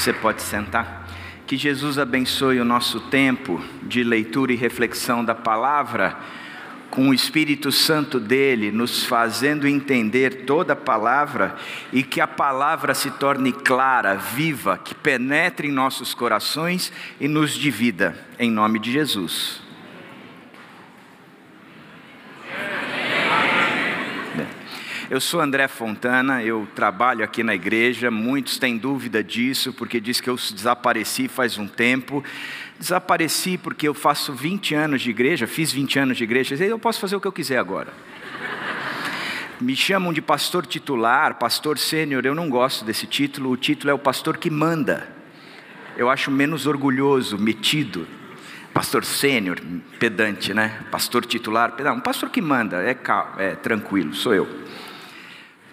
Você pode sentar. Que Jesus abençoe o nosso tempo de leitura e reflexão da palavra, com o Espírito Santo dele nos fazendo entender toda a palavra e que a palavra se torne clara, viva, que penetre em nossos corações e nos divida, em nome de Jesus. Eu sou André Fontana, eu trabalho aqui na igreja. Muitos têm dúvida disso, porque diz que eu desapareci faz um tempo. Desapareci porque eu faço 20 anos de igreja, fiz 20 anos de igreja, e eu posso fazer o que eu quiser agora. Me chamam de pastor titular, pastor sênior, eu não gosto desse título, o título é o pastor que manda. Eu acho menos orgulhoso, metido. Pastor sênior, pedante, né? Pastor titular, não, um pastor que manda, é, é tranquilo, sou eu.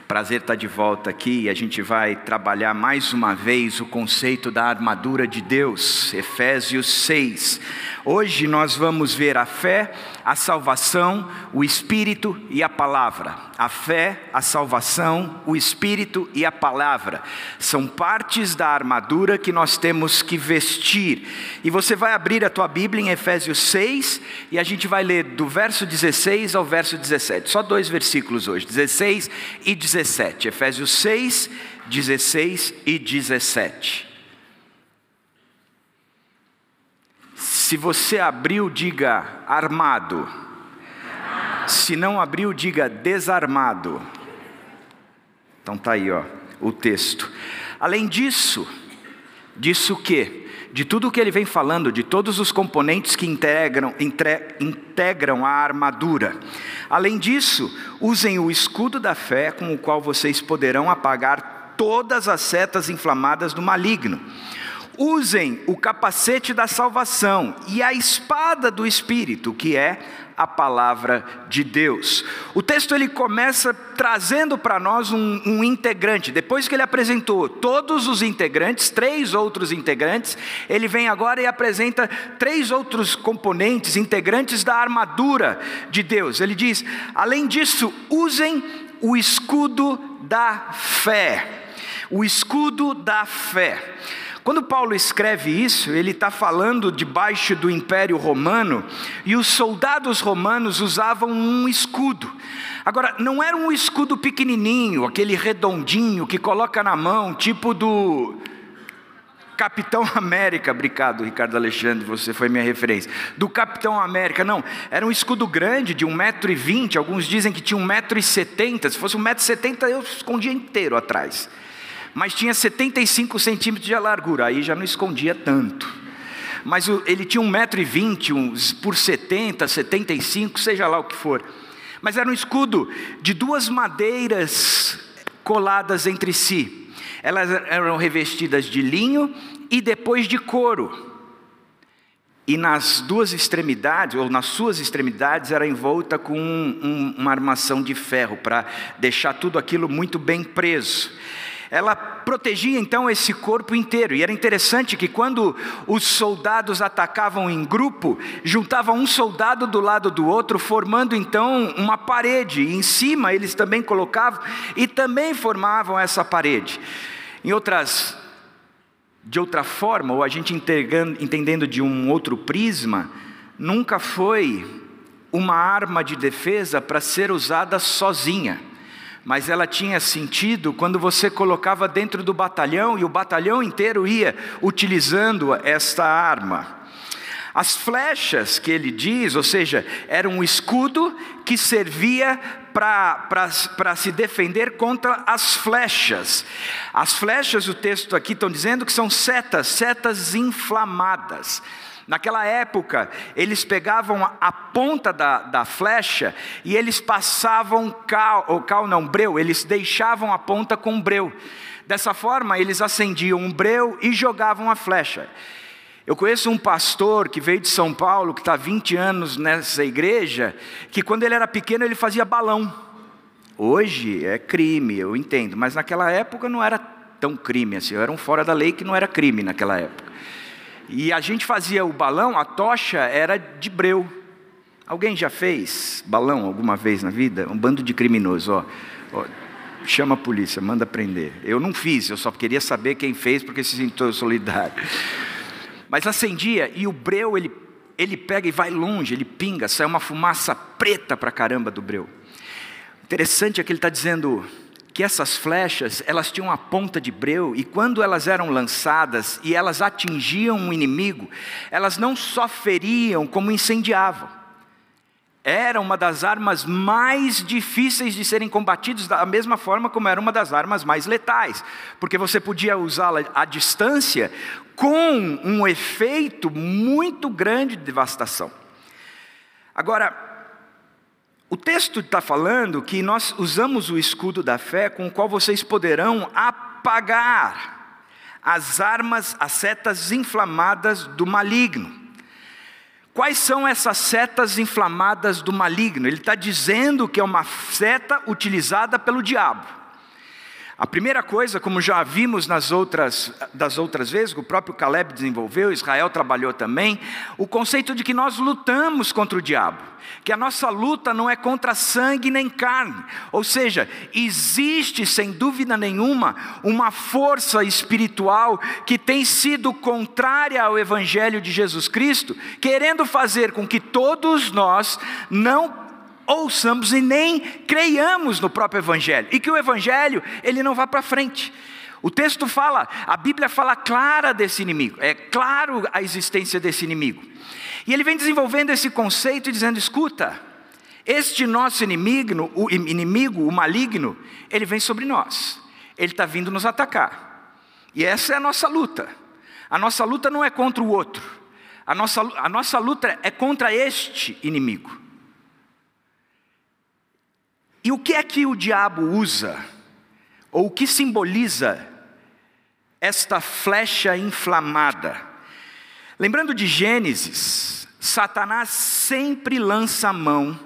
Prazer estar de volta aqui e a gente vai trabalhar mais uma vez o conceito da armadura de Deus, Efésios 6. Hoje nós vamos ver a fé, a salvação, o Espírito e a palavra. A fé, a salvação, o Espírito e a palavra são partes da armadura que nós temos que vestir. E você vai abrir a tua Bíblia em Efésios 6 e a gente vai ler do verso 16 ao verso 17. Só dois versículos hoje, 16 e 17. Efésios 6, 16 e 17. Se você abriu, diga armado. Se não abriu, diga desarmado. Então tá aí, ó, o texto. Além disso, disso o quê? De tudo o que ele vem falando, de todos os componentes que integram, entre, integram a armadura. Além disso, usem o escudo da fé com o qual vocês poderão apagar todas as setas inflamadas do maligno usem o capacete da salvação e a espada do Espírito, que é a palavra de Deus. O texto ele começa trazendo para nós um, um, integrante. Depois que ele apresentou todos os integrantes, três outros integrantes, ele vem agora e apresenta três outros componentes, integrantes da armadura de Deus. Ele diz: além disso, usem o escudo da fé. O escudo da fé. Quando Paulo escreve isso, ele está falando debaixo do Império Romano e os soldados romanos usavam um escudo. Agora, não era um escudo pequenininho, aquele redondinho que coloca na mão, tipo do Capitão América, obrigado Ricardo Alexandre, você foi minha referência. Do Capitão América, não, era um escudo grande de 1,20m, alguns dizem que tinha 1,70m, se fosse 1,70m eu escondia inteiro atrás mas tinha 75 centímetros de largura, aí já não escondia tanto. Mas ele tinha 1,20m por 70, 75, seja lá o que for. Mas era um escudo de duas madeiras coladas entre si. Elas eram revestidas de linho e depois de couro. E nas duas extremidades, ou nas suas extremidades, era envolta com um, um, uma armação de ferro, para deixar tudo aquilo muito bem preso ela protegia então esse corpo inteiro. E era interessante que quando os soldados atacavam em grupo, juntavam um soldado do lado do outro, formando então uma parede. E em cima eles também colocavam e também formavam essa parede. Em outras de outra forma, ou a gente entendendo de um outro prisma, nunca foi uma arma de defesa para ser usada sozinha mas ela tinha sentido quando você colocava dentro do batalhão e o batalhão inteiro ia utilizando esta arma. As flechas que ele diz, ou seja, era um escudo que servia para se defender contra as flechas. As flechas, o texto aqui estão dizendo que são setas, setas inflamadas. Naquela época, eles pegavam a ponta da, da flecha e eles passavam cal, ou cal não, breu, eles deixavam a ponta com breu. Dessa forma, eles acendiam um breu e jogavam a flecha. Eu conheço um pastor que veio de São Paulo, que está há 20 anos nessa igreja, que quando ele era pequeno ele fazia balão. Hoje é crime, eu entendo, mas naquela época não era tão crime assim, era um fora da lei que não era crime naquela época. E a gente fazia o balão, a tocha era de breu. Alguém já fez balão alguma vez na vida? Um bando de criminosos, ó. ó chama a polícia, manda prender. Eu não fiz, eu só queria saber quem fez porque se sentou solidário. Mas acendia e o breu ele, ele pega e vai longe, ele pinga, sai uma fumaça preta para caramba do breu. Interessante é que ele está dizendo que essas flechas, elas tinham a ponta de breu e quando elas eram lançadas e elas atingiam um inimigo, elas não só feriam como incendiavam era uma das armas mais difíceis de serem combatidos, da mesma forma como era uma das armas mais letais, porque você podia usá-la à distância com um efeito muito grande de devastação. Agora, o texto está falando que nós usamos o escudo da fé com o qual vocês poderão apagar as armas, as setas inflamadas do maligno. Quais são essas setas inflamadas do maligno? Ele está dizendo que é uma seta utilizada pelo diabo. A primeira coisa, como já vimos nas outras, das outras vezes, que o próprio Caleb desenvolveu, Israel trabalhou também, o conceito de que nós lutamos contra o diabo, que a nossa luta não é contra sangue nem carne, ou seja, existe sem dúvida nenhuma uma força espiritual que tem sido contrária ao Evangelho de Jesus Cristo, querendo fazer com que todos nós não ouçamos e nem creiamos no próprio Evangelho, e que o Evangelho ele não vá para frente. O texto fala, a Bíblia fala clara desse inimigo, é claro a existência desse inimigo. E ele vem desenvolvendo esse conceito e dizendo: escuta, este nosso inimigo, o inimigo, o maligno, ele vem sobre nós, ele está vindo nos atacar. E essa é a nossa luta. A nossa luta não é contra o outro, a nossa, a nossa luta é contra este inimigo. E o que é que o diabo usa? Ou o que simboliza esta flecha inflamada? Lembrando de Gênesis, Satanás sempre lança a mão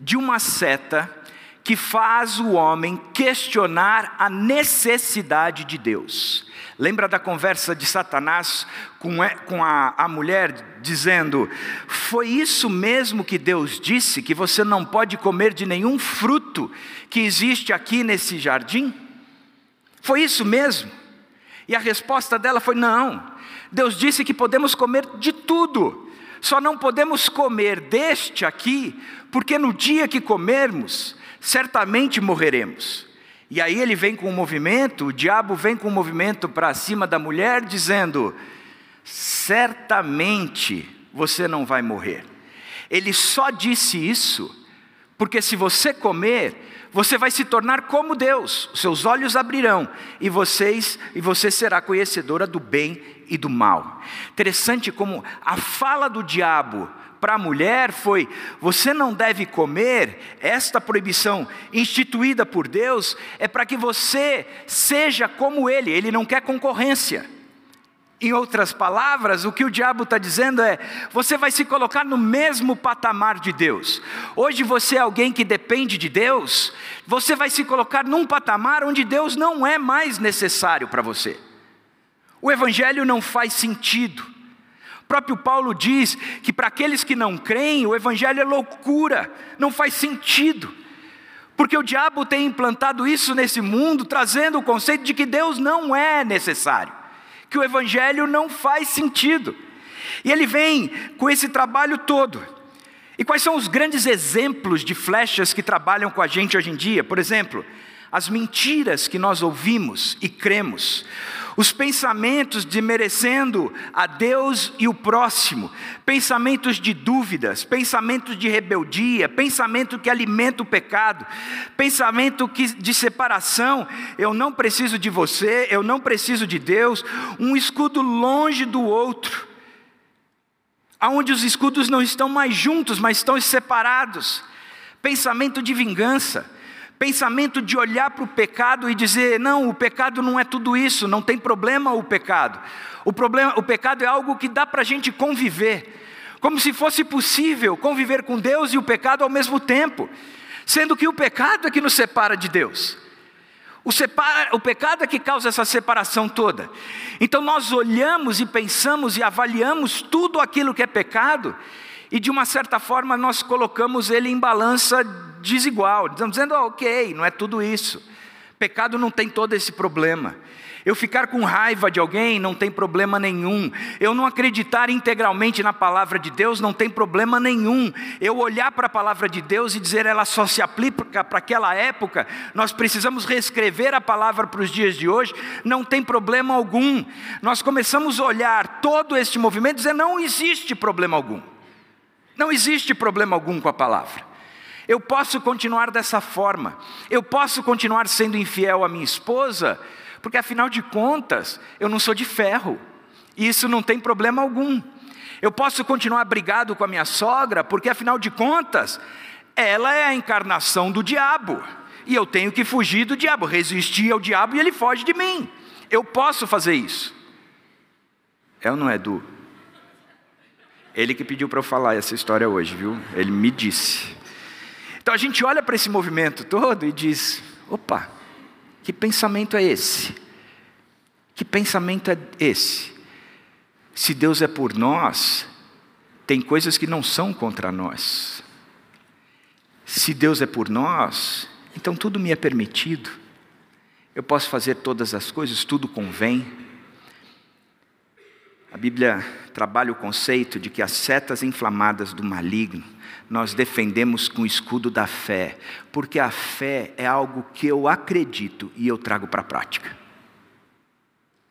de uma seta que faz o homem questionar a necessidade de Deus. Lembra da conversa de Satanás com a, mulher, dizendo: Foi isso mesmo que Deus disse, que você não pode comer de nenhum fruto que existe aqui nesse jardim? Foi isso mesmo? E a resposta dela foi: Não, Deus disse que podemos comer de tudo, só não podemos comer deste aqui, porque no dia que comermos, certamente morreremos. E aí ele vem com um movimento, o diabo vem com um movimento para cima da mulher, dizendo: certamente você não vai morrer. Ele só disse isso, porque se você comer, você vai se tornar como Deus, seus olhos abrirão e vocês e você será conhecedora do bem e do mal. Interessante como a fala do diabo para a mulher foi: você não deve comer, esta proibição instituída por Deus é para que você seja como Ele, Ele não quer concorrência. Em outras palavras, o que o diabo está dizendo é: você vai se colocar no mesmo patamar de Deus. Hoje você é alguém que depende de Deus, você vai se colocar num patamar onde Deus não é mais necessário para você. O Evangelho não faz sentido próprio Paulo diz que para aqueles que não creem, o Evangelho é loucura, não faz sentido. Porque o diabo tem implantado isso nesse mundo, trazendo o conceito de que Deus não é necessário, que o Evangelho não faz sentido. E ele vem com esse trabalho todo. E quais são os grandes exemplos de flechas que trabalham com a gente hoje em dia? Por exemplo, as mentiras que nós ouvimos e cremos, os pensamentos de merecendo a Deus e o próximo, pensamentos de dúvidas, pensamentos de rebeldia, pensamento que alimenta o pecado, pensamento que, de separação, eu não preciso de você, eu não preciso de Deus, um escudo longe do outro, aonde os escudos não estão mais juntos, mas estão separados, pensamento de vingança, pensamento de olhar para o pecado e dizer: não, o pecado não é tudo isso, não tem problema o pecado. O, problema, o pecado é algo que dá para a gente conviver, como se fosse possível conviver com Deus e o pecado ao mesmo tempo, sendo que o pecado é que nos separa de Deus. O, separa, o, pecado é que causa essa separação toda. Então nós olhamos e pensamos e avaliamos tudo aquilo que é pecado, e de uma certa forma nós colocamos ele em balança desigual, estamos dizendo, oh, ok, não é tudo isso. Pecado não tem todo esse problema. Eu ficar com raiva de alguém não tem problema nenhum. Eu não acreditar integralmente na palavra de Deus não tem problema nenhum. Eu olhar para a palavra de Deus e dizer ela só se aplica para aquela época, nós precisamos reescrever a palavra para os dias de hoje, não tem problema algum. Nós começamos a olhar todo este movimento e dizer não existe problema algum. Não existe problema algum com a palavra. Eu posso continuar dessa forma. Eu posso continuar sendo infiel à minha esposa porque afinal de contas, eu não sou de ferro, e isso não tem problema algum. Eu posso continuar brigado com a minha sogra, porque afinal de contas, ela é a encarnação do diabo, e eu tenho que fugir do diabo, resistir ao diabo e ele foge de mim. Eu posso fazer isso. É ou não é, Du? Ele que pediu para eu falar essa história hoje, viu? Ele me disse. Então a gente olha para esse movimento todo e diz: opa, que pensamento é esse? Que pensamento é esse? Se Deus é por nós, tem coisas que não são contra nós. Se Deus é por nós, então tudo me é permitido. Eu posso fazer todas as coisas, tudo convém. A Bíblia trabalha o conceito de que as setas inflamadas do maligno nós defendemos com o escudo da fé, porque a fé é algo que eu acredito e eu trago para a prática.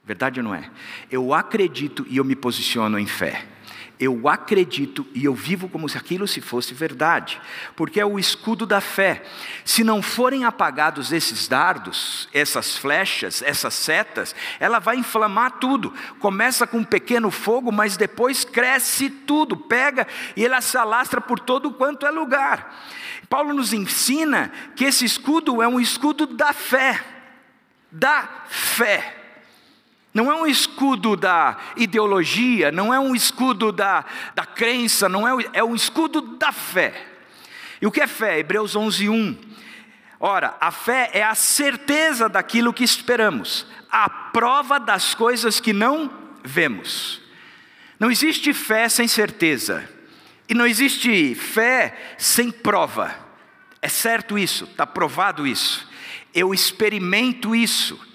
Verdade ou não é? Eu acredito e eu me posiciono em fé eu acredito e eu vivo como se aquilo se fosse verdade, porque é o escudo da fé. Se não forem apagados esses dardos, essas flechas, essas setas, ela vai inflamar tudo. Começa com um pequeno fogo, mas depois cresce tudo, pega e ela se alastra por todo quanto é lugar. Paulo nos ensina que esse escudo é um escudo da fé, da fé. Não é um escudo da ideologia, não é um escudo da, da crença, não é, é um escudo da fé. E o que é fé? Hebreus 11, 1. Ora, a fé é a certeza daquilo que esperamos, a prova das coisas que não vemos. Não existe fé sem certeza, e não existe fé sem prova. É certo isso, está provado isso. Eu experimento isso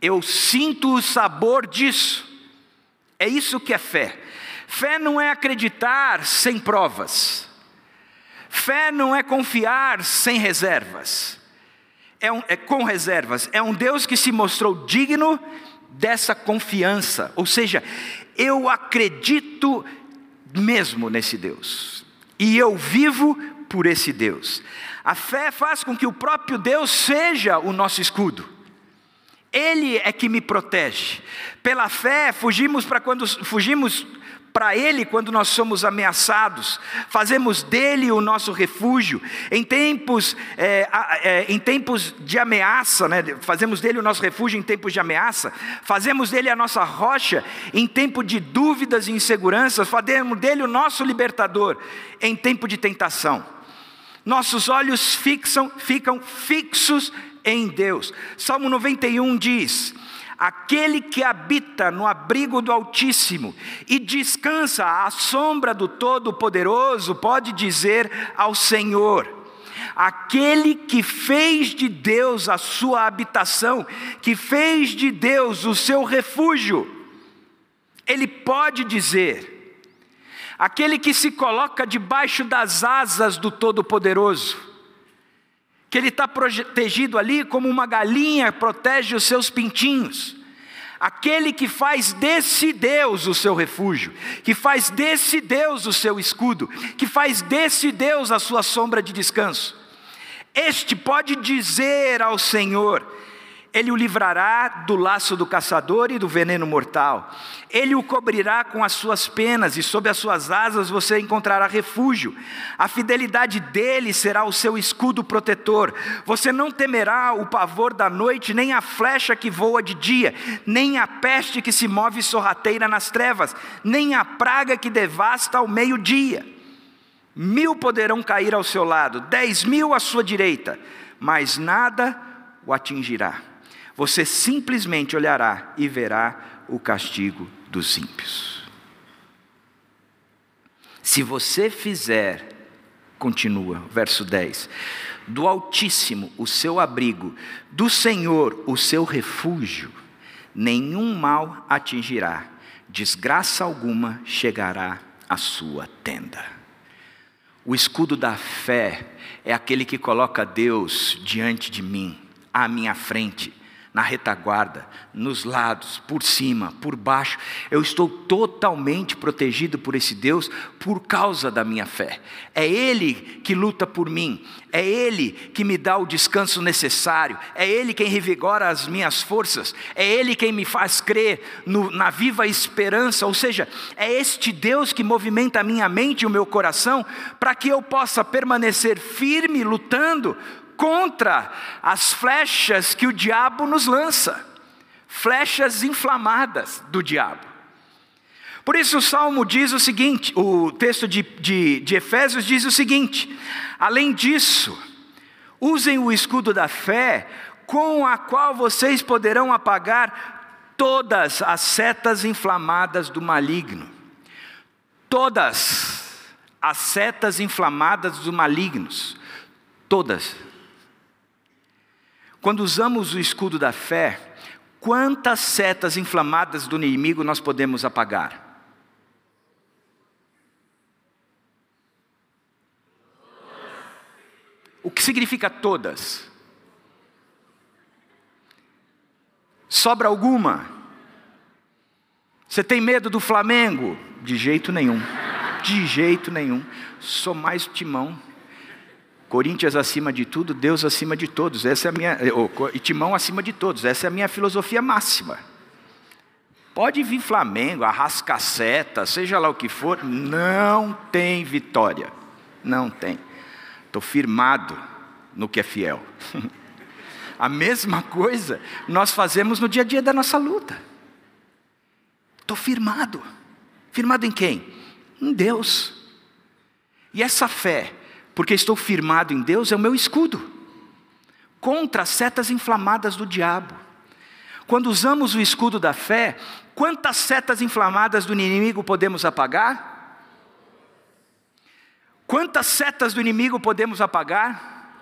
eu sinto o sabor disso. É isso que é fé. Fé não é acreditar sem provas. Fé não é confiar sem reservas. É, um, é com reservas. É um Deus que se mostrou digno dessa confiança. Ou seja, eu acredito mesmo nesse Deus. E eu vivo por esse Deus. A fé faz com que o próprio Deus seja o nosso escudo. Ele é que me protege. Pela fé, fugimos para quando fugimos para Ele quando nós somos ameaçados, fazemos dele o nosso refúgio, em tempos, é, é, em tempos de ameaça, né? fazemos dele o nosso refúgio em tempos de ameaça, fazemos dele a nossa rocha em tempo de dúvidas e inseguranças, fazemos dele o nosso libertador em tempo de tentação. Nossos olhos fixam, ficam fixos em Deus. Salmo 91 diz: Aquele que habita no abrigo do Altíssimo e descansa à sombra do Todo-Poderoso, pode dizer ao Senhor: Aquele que fez de Deus a sua habitação, que fez de Deus o seu refúgio, ele pode dizer: Aquele que se coloca debaixo das asas do Todo-Poderoso, que ele está protegido ali como uma galinha protege os seus pintinhos. Aquele que faz desse Deus o seu refúgio, que faz desse Deus o seu escudo, que faz desse Deus a sua sombra de descanso. Este pode dizer ao Senhor: ele o livrará do laço do caçador e do veneno mortal. Ele o cobrirá com as suas penas e sob as suas asas você encontrará refúgio. A fidelidade dele será o seu escudo protetor. Você não temerá o pavor da noite, nem a flecha que voa de dia, nem a peste que se move sorrateira nas trevas, nem a praga que devasta ao meio-dia. Mil poderão cair ao seu lado, dez mil à sua direita, mas nada o atingirá você simplesmente olhará e verá o castigo dos ímpios. Se você fizer, continua, verso 10, do Altíssimo o seu abrigo, do Senhor o seu refúgio, nenhum mal atingirá, desgraça alguma chegará à sua tenda. O escudo da fé é aquele que coloca Deus diante de mim, à minha frente, na retaguarda, nos lados, por cima, por baixo. Eu estou totalmente protegido por esse Deus por causa da minha fé. É Ele que luta por mim, é Ele que me dá o descanso necessário, é Ele quem revigora as minhas forças, é Ele quem me faz crer no, na viva esperança. Ou seja, é este Deus que movimenta a minha mente e o meu coração para que eu possa permanecer firme lutando contra as flechas que o diabo nos lança flechas inflamadas do diabo. Por isso o Salmo diz o seguinte: o texto de, de, de Efésios diz o seguinte: além disso, usem o escudo da fé, com a qual vocês poderão apagar todas as setas inflamadas do maligno. Todas as setas inflamadas do malignos. Todas. Quando usamos o escudo da fé, quantas setas inflamadas do inimigo nós podemos apagar? O que significa todas? Sobra alguma? Você tem medo do Flamengo? De jeito nenhum. De jeito nenhum. Sou mais timão. Corinthians acima de tudo, Deus acima de todos. Essa é a minha, e Timão acima de todos. Essa é a minha filosofia máxima. Pode vir Flamengo, arrascaceta, seja lá o que for, não tem vitória. Não tem. Estou firmado no que é fiel. a mesma coisa nós fazemos no dia a dia da nossa luta. Estou firmado. Firmado em quem? Em Deus. E essa fé porque estou firmado em Deus, é o meu escudo contra as setas inflamadas do diabo. Quando usamos o escudo da fé, quantas setas inflamadas do inimigo podemos apagar? Quantas setas do inimigo podemos apagar?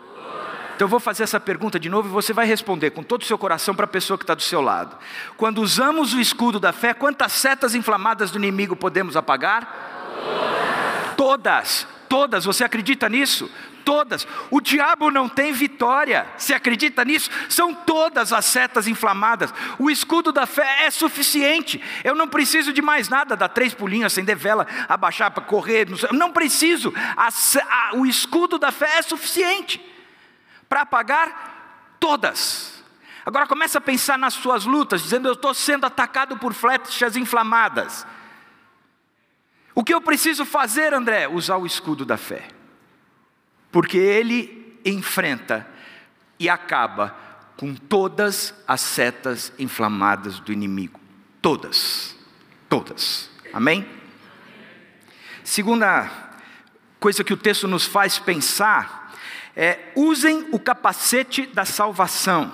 Então eu vou fazer essa pergunta de novo e você vai responder com todo o seu coração para a pessoa que está do seu lado. Quando usamos o escudo da fé, quantas setas inflamadas do inimigo podemos apagar? Todas. Todas todas, você acredita nisso? Todas. O diabo não tem vitória. Você acredita nisso? São todas as setas inflamadas. O escudo da fé é suficiente. Eu não preciso de mais nada, dar três pulinhos, acender vela, abaixar para correr. Não preciso. A, a, o escudo da fé é suficiente para apagar todas. Agora começa a pensar nas suas lutas, dizendo: Eu estou sendo atacado por flechas inflamadas. O que eu preciso fazer, André? Usar o escudo da fé. Porque ele enfrenta e acaba com todas as setas inflamadas do inimigo. Todas. Todas. Amém? Segunda coisa que o texto nos faz pensar é: usem o capacete da salvação.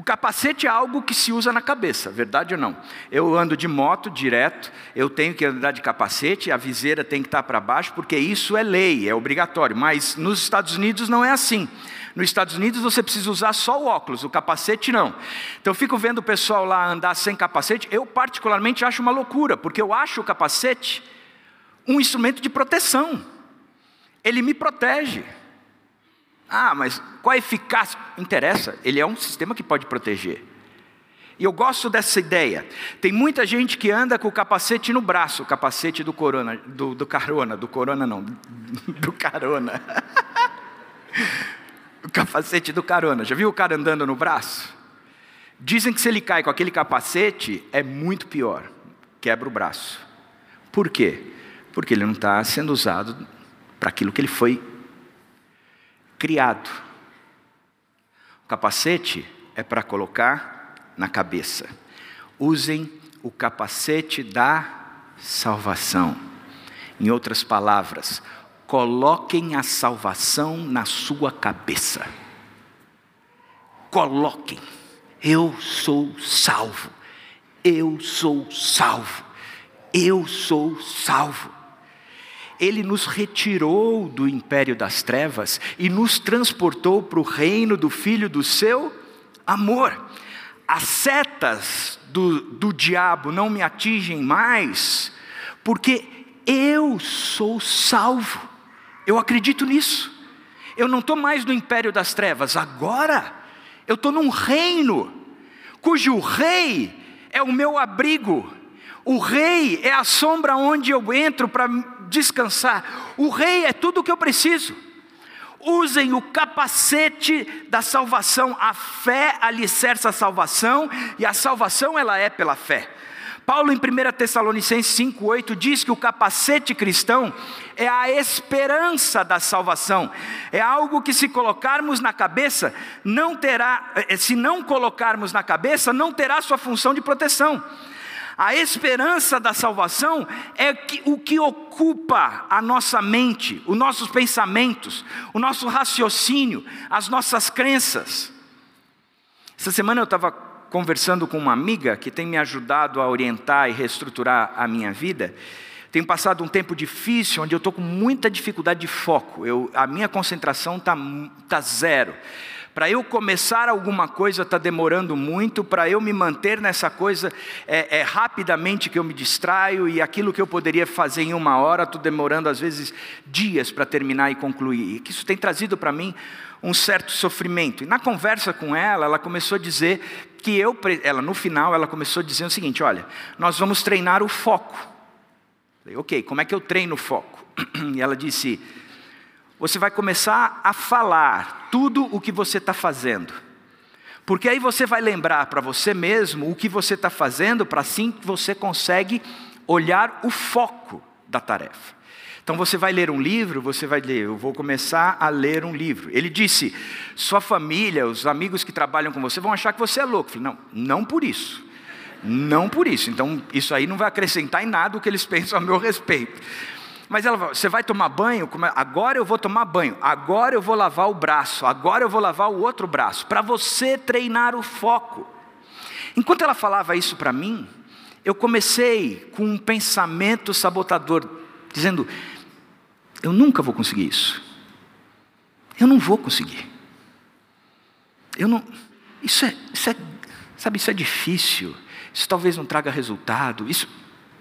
O capacete é algo que se usa na cabeça, verdade ou não? Eu ando de moto direto, eu tenho que andar de capacete, a viseira tem que estar para baixo, porque isso é lei, é obrigatório. Mas nos Estados Unidos não é assim. Nos Estados Unidos você precisa usar só o óculos, o capacete não. Então eu fico vendo o pessoal lá andar sem capacete, eu particularmente acho uma loucura, porque eu acho o capacete um instrumento de proteção. Ele me protege. Ah, mas qual a eficácia? Interessa, ele é um sistema que pode proteger. E eu gosto dessa ideia. Tem muita gente que anda com o capacete no braço, o capacete do corona, do, do carona, do corona não, do carona. o capacete do carona. Já viu o cara andando no braço? Dizem que se ele cai com aquele capacete é muito pior, quebra o braço. Por quê? Porque ele não está sendo usado para aquilo que ele foi criado. O capacete é para colocar na cabeça. Usem o capacete da salvação. Em outras palavras, coloquem a salvação na sua cabeça. Coloquem. Eu sou salvo. Eu sou salvo. Eu sou salvo. Ele nos retirou do império das trevas e nos transportou para o reino do Filho do seu amor. As setas do, do diabo não me atingem mais, porque eu sou salvo. Eu acredito nisso. Eu não estou mais no império das trevas, agora eu estou num reino, cujo rei é o meu abrigo, o rei é a sombra onde eu entro para descansar, o rei é tudo o que eu preciso. Usem o capacete da salvação, a fé alicerça a salvação, e a salvação ela é pela fé. Paulo, em 1 Tessalonicenses 5,8, diz que o capacete cristão é a esperança da salvação, é algo que, se colocarmos na cabeça, não terá, eh, se não colocarmos na cabeça, não terá sua função de proteção. A esperança da salvação é o que ocupa a nossa mente, os nossos pensamentos, o nosso raciocínio, as nossas crenças. Essa semana eu estava conversando com uma amiga que tem me ajudado a orientar e reestruturar a minha vida. Tenho passado um tempo difícil, onde eu estou com muita dificuldade de foco. Eu, a minha concentração está tá zero. Para eu começar alguma coisa está demorando muito, para eu me manter nessa coisa é, é, rapidamente que eu me distraio e aquilo que eu poderia fazer em uma hora, estou demorando às vezes dias para terminar e concluir. E que isso tem trazido para mim um certo sofrimento. E na conversa com ela, ela começou a dizer que eu, ela no final, ela começou a dizer o seguinte: olha, nós vamos treinar o foco. Falei, ok, como é que eu treino o foco? E ela disse: você vai começar a falar tudo o que você está fazendo. Porque aí você vai lembrar para você mesmo o que você está fazendo, para assim você consegue olhar o foco da tarefa. Então você vai ler um livro, você vai ler, eu vou começar a ler um livro. Ele disse: sua família, os amigos que trabalham com você vão achar que você é louco. Eu falei, não, não por isso. Não por isso. Então, isso aí não vai acrescentar em nada o que eles pensam a meu respeito. Mas ela você vai tomar banho? Agora eu vou tomar banho, agora eu vou lavar o braço, agora eu vou lavar o outro braço, para você treinar o foco. Enquanto ela falava isso para mim, eu comecei com um pensamento sabotador, dizendo: eu nunca vou conseguir isso. Eu não vou conseguir. Eu não. Isso é, isso é, sabe, isso é difícil. Isso talvez não traga resultado. Isso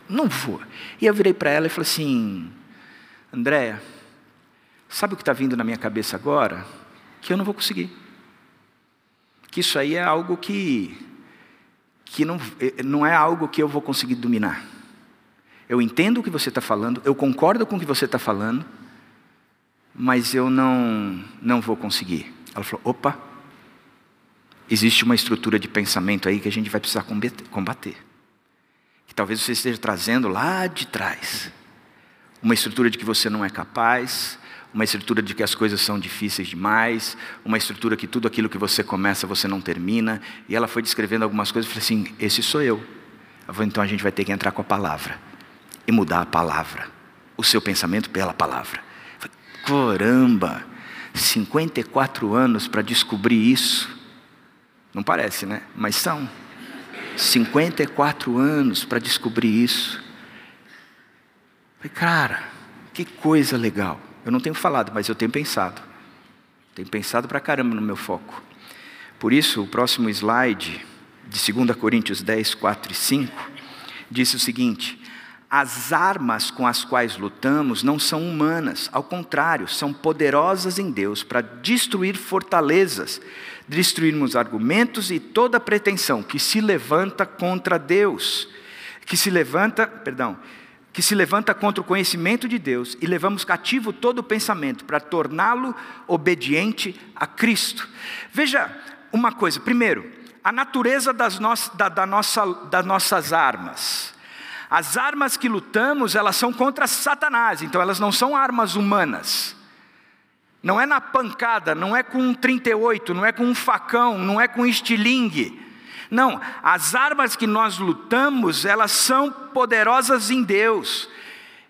não vou. E eu virei para ela e falei assim: Andréia, sabe o que está vindo na minha cabeça agora? Que eu não vou conseguir. Que isso aí é algo que que não, não é algo que eu vou conseguir dominar eu entendo o que você está falando, eu concordo com o que você está falando, mas eu não, não vou conseguir. Ela falou: opa, existe uma estrutura de pensamento aí que a gente vai precisar combater. Que talvez você esteja trazendo lá de trás. Uma estrutura de que você não é capaz, uma estrutura de que as coisas são difíceis demais, uma estrutura que tudo aquilo que você começa você não termina. E ela foi descrevendo algumas coisas e falei assim: esse sou eu. eu falei, então a gente vai ter que entrar com a palavra e mudar a palavra, o seu pensamento pela palavra. Caramba, 54 anos para descobrir isso. Não parece, né? Mas são. 54 anos para descobrir isso. Falei, cara, que coisa legal. Eu não tenho falado, mas eu tenho pensado. Tenho pensado para caramba no meu foco. Por isso, o próximo slide, de 2 Coríntios 10, 4 e 5, diz o seguinte: as armas com as quais lutamos não são humanas, ao contrário, são poderosas em Deus para destruir fortalezas, destruirmos argumentos e toda pretensão que se levanta contra Deus, que se levanta, perdão, que se levanta contra o conhecimento de Deus e levamos cativo todo o pensamento para torná-lo obediente a Cristo. Veja uma coisa, primeiro, a natureza das, no, da, da nossa, das nossas armas. As armas que lutamos, elas são contra Satanás, então elas não são armas humanas. Não é na pancada, não é com um 38, não é com um facão, não é com um estilingue. Não, as armas que nós lutamos, elas são poderosas em Deus.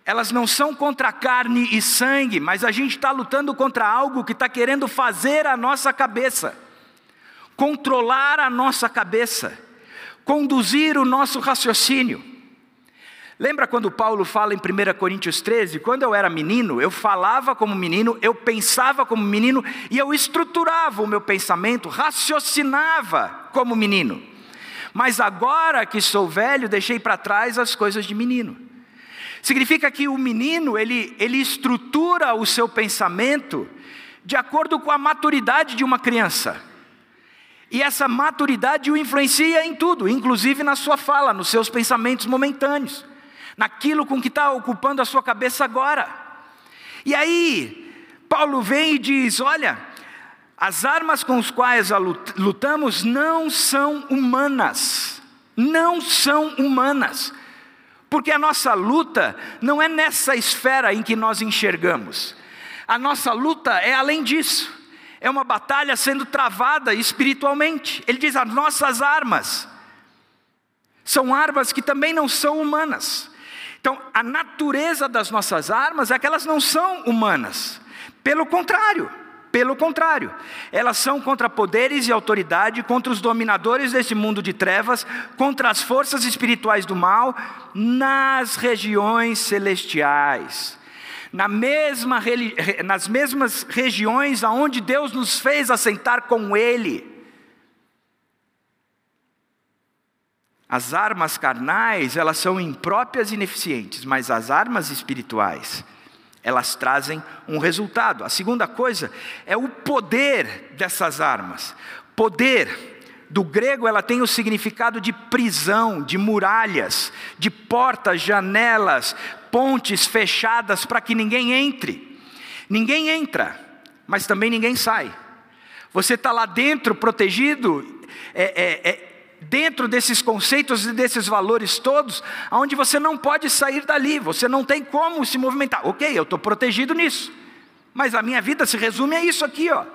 Elas não são contra carne e sangue, mas a gente está lutando contra algo que está querendo fazer a nossa cabeça, controlar a nossa cabeça, conduzir o nosso raciocínio. Lembra quando Paulo fala em 1 Coríntios 13? Quando eu era menino, eu falava como menino, eu pensava como menino e eu estruturava o meu pensamento, raciocinava como menino. Mas agora que sou velho, deixei para trás as coisas de menino. Significa que o menino, ele, ele estrutura o seu pensamento de acordo com a maturidade de uma criança. E essa maturidade o influencia em tudo, inclusive na sua fala, nos seus pensamentos momentâneos naquilo com que está ocupando a sua cabeça agora. E aí, Paulo vem e diz: olha, as armas com as quais lutamos não são humanas, não são humanas, porque a nossa luta não é nessa esfera em que nós enxergamos, a nossa luta é além disso, é uma batalha sendo travada espiritualmente. Ele diz: as nossas armas são armas que também não são humanas, então, a natureza das nossas armas é que elas não são humanas. Pelo contrário, pelo contrário, elas são contra poderes e autoridade, contra os dominadores desse mundo de trevas, contra as forças espirituais do mal nas regiões celestiais. Na mesma, nas mesmas regiões aonde Deus nos fez assentar com Ele. As armas carnais, elas são impróprias e ineficientes, mas as armas espirituais, elas trazem um resultado. A segunda coisa é o poder dessas armas. Poder, do grego, ela tem o significado de prisão, de muralhas, de portas, janelas, pontes fechadas para que ninguém entre. Ninguém entra, mas também ninguém sai. Você está lá dentro, protegido, é, é, é dentro desses conceitos e desses valores todos, onde você não pode sair dali, você não tem como se movimentar. Ok, eu estou protegido nisso, mas a minha vida se resume a isso aqui, ó.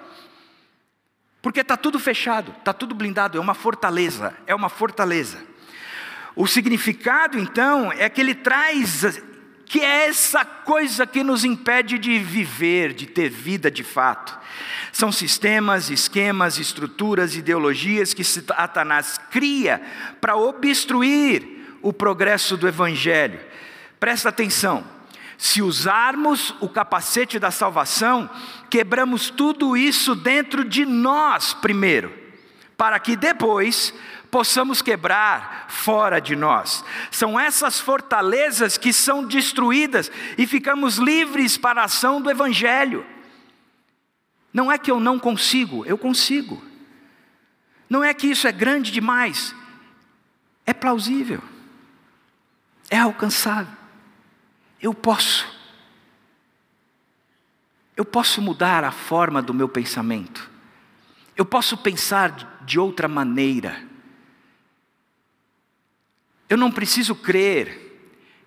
Porque está tudo fechado, está tudo blindado, é uma fortaleza, é uma fortaleza. O significado, então, é que ele traz que é essa coisa que nos impede de viver, de ter vida de fato. São sistemas, esquemas, estruturas, ideologias que Satanás cria para obstruir o progresso do Evangelho. Presta atenção. Se usarmos o capacete da salvação, quebramos tudo isso dentro de nós primeiro, para que depois possamos quebrar fora de nós. São essas fortalezas que são destruídas e ficamos livres para a ação do Evangelho. Não é que eu não consigo, eu consigo. Não é que isso é grande demais, é plausível, é alcançável. Eu posso. Eu posso mudar a forma do meu pensamento. Eu posso pensar de outra maneira. Eu não preciso crer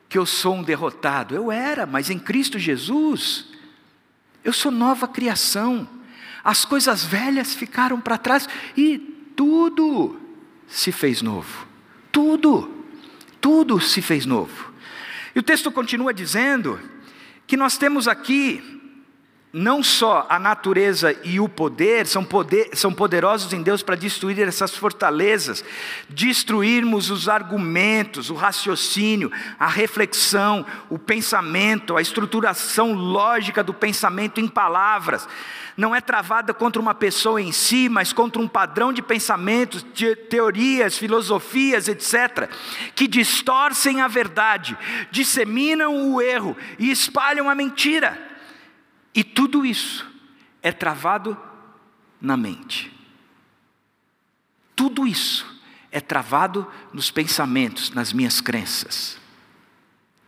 que eu sou um derrotado. Eu era, mas em Cristo Jesus, eu sou nova criação. As coisas velhas ficaram para trás e tudo se fez novo. Tudo, tudo se fez novo. E o texto continua dizendo que nós temos aqui não só a natureza e o poder são, poder, são poderosos em Deus para destruir essas fortalezas, destruirmos os argumentos, o raciocínio, a reflexão, o pensamento, a estruturação lógica do pensamento em palavras. Não é travada contra uma pessoa em si, mas contra um padrão de pensamentos, teorias, filosofias, etc., que distorcem a verdade, disseminam o erro e espalham a mentira. E tudo isso é travado na mente. Tudo isso é travado nos pensamentos, nas minhas crenças.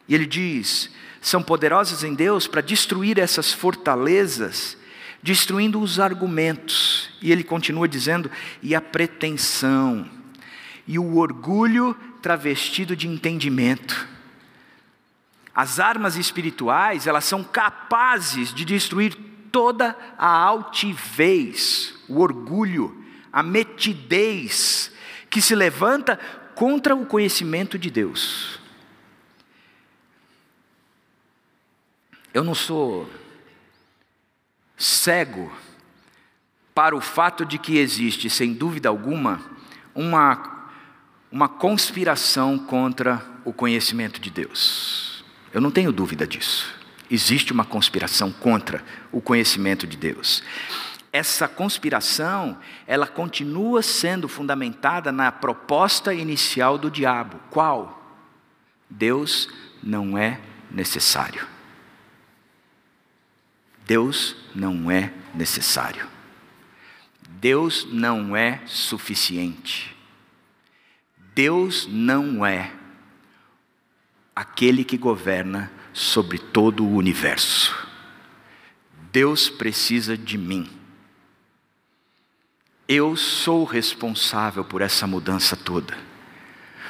E ele diz: são poderosas em Deus para destruir essas fortalezas, destruindo os argumentos. E ele continua dizendo: e a pretensão, e o orgulho travestido de entendimento. As armas espirituais, elas são capazes de destruir toda a altivez, o orgulho, a metidez que se levanta contra o conhecimento de Deus. Eu não sou cego para o fato de que existe, sem dúvida alguma, uma uma conspiração contra o conhecimento de Deus. Eu não tenho dúvida disso. Existe uma conspiração contra o conhecimento de Deus. Essa conspiração, ela continua sendo fundamentada na proposta inicial do diabo. Qual? Deus não é necessário. Deus não é necessário. Deus não é suficiente. Deus não é aquele que governa sobre todo o universo. Deus precisa de mim. Eu sou responsável por essa mudança toda.